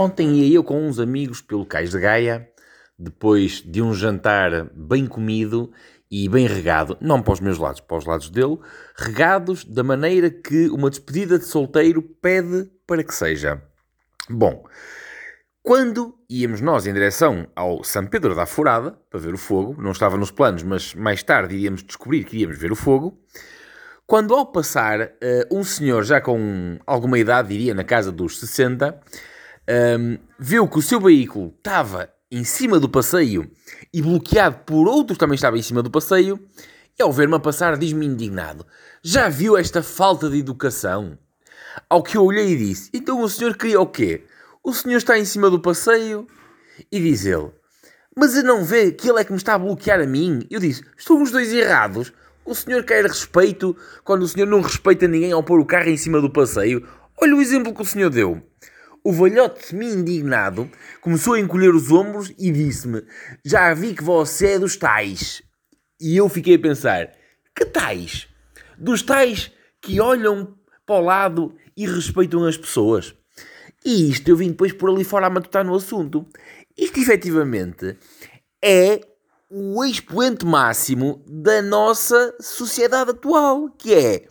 Ontem ia eu com uns amigos pelo Cais de Gaia, depois de um jantar bem comido e bem regado, não para os meus lados, para os lados dele, regados da maneira que uma despedida de solteiro pede para que seja. Bom, quando íamos nós em direção ao São Pedro da Furada, para ver o fogo, não estava nos planos, mas mais tarde iríamos descobrir que íamos ver o fogo, quando ao passar, uh, um senhor já com alguma idade, diria na casa dos 60, um, viu que o seu veículo estava em cima do passeio e bloqueado por outros que também estavam em cima do passeio, e ao ver-me a passar diz-me indignado, já viu esta falta de educação? Ao que eu olhei e disse, então o senhor queria o quê? O senhor está em cima do passeio? E diz ele, mas eu não vê que ele é que me está a bloquear a mim? Eu disse, estão os dois errados. O senhor quer respeito quando o senhor não respeita ninguém ao pôr o carro em cima do passeio. Olha o exemplo que o senhor deu. O velhote semi-indignado começou a encolher os ombros e disse-me: Já vi que você é dos tais. E eu fiquei a pensar: Que tais? Dos tais que olham para o lado e respeitam as pessoas. E isto eu vim depois por ali fora a matutar no assunto. Isto efetivamente é o expoente máximo da nossa sociedade atual, que é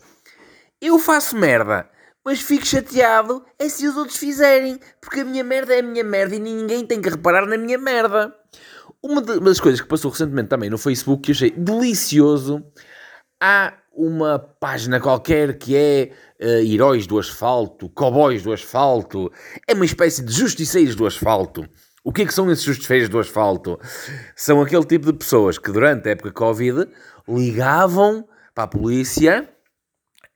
eu faço merda mas fico chateado é se os outros fizerem, porque a minha merda é a minha merda e ninguém tem que reparar na minha merda. Uma das coisas que passou recentemente também no Facebook que achei delicioso, há uma página qualquer que é uh, Heróis do Asfalto, Cowboys do Asfalto, é uma espécie de justiceiros do asfalto. O que é que são esses justiceiros do asfalto? São aquele tipo de pessoas que durante a época Covid ligavam para a polícia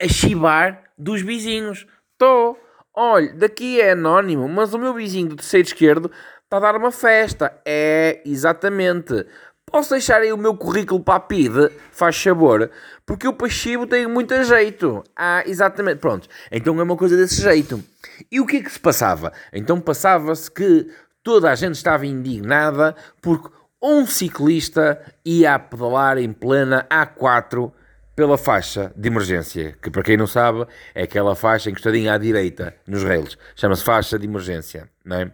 a chibar dos vizinhos. Estou. Olha, daqui é anónimo, mas o meu vizinho do terceiro esquerdo está a dar uma festa. É, exatamente. Posso deixar aí o meu currículo para a PID? Faz sabor. Porque o pachivo tem muito jeito. Ah, exatamente. Pronto. Então é uma coisa desse jeito. E o que é que se passava? Então passava-se que toda a gente estava indignada porque um ciclista ia a pedalar em plena A4 pela faixa de emergência, que para quem não sabe é aquela faixa encostadinha à direita nos rails, chama-se faixa de emergência, não é?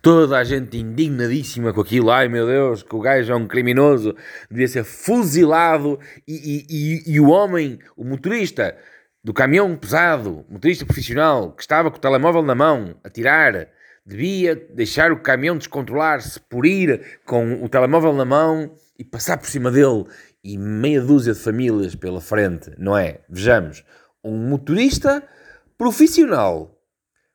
Toda a gente indignadíssima com aquilo, ai meu Deus, que o gajo é um criminoso, devia ser fuzilado. E, e, e, e o homem, o motorista do caminhão pesado, motorista profissional, que estava com o telemóvel na mão a tirar, devia deixar o caminhão descontrolar-se por ir com o telemóvel na mão e passar por cima dele e meia dúzia de famílias pela frente, não é? Vejamos, um motorista profissional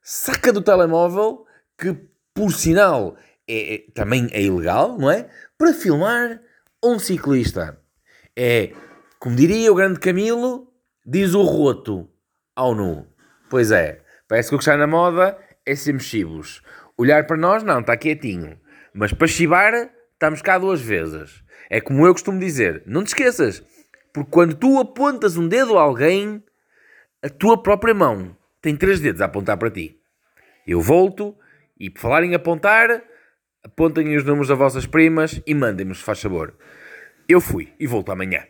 saca do telemóvel, que por sinal é, é, também é ilegal, não é? Para filmar um ciclista. É, como diria o grande Camilo, diz o roto ao nu. Pois é, parece que o que está na moda é ser mexibos. Olhar para nós, não, está quietinho. Mas para chibar, estamos cá duas vezes. É como eu costumo dizer, não te esqueças, porque quando tu apontas um dedo a alguém, a tua própria mão tem três dedos a apontar para ti. Eu volto e, por falar em apontar, apontem os números das vossas primas e mandem-me, se faz favor. Eu fui e volto amanhã.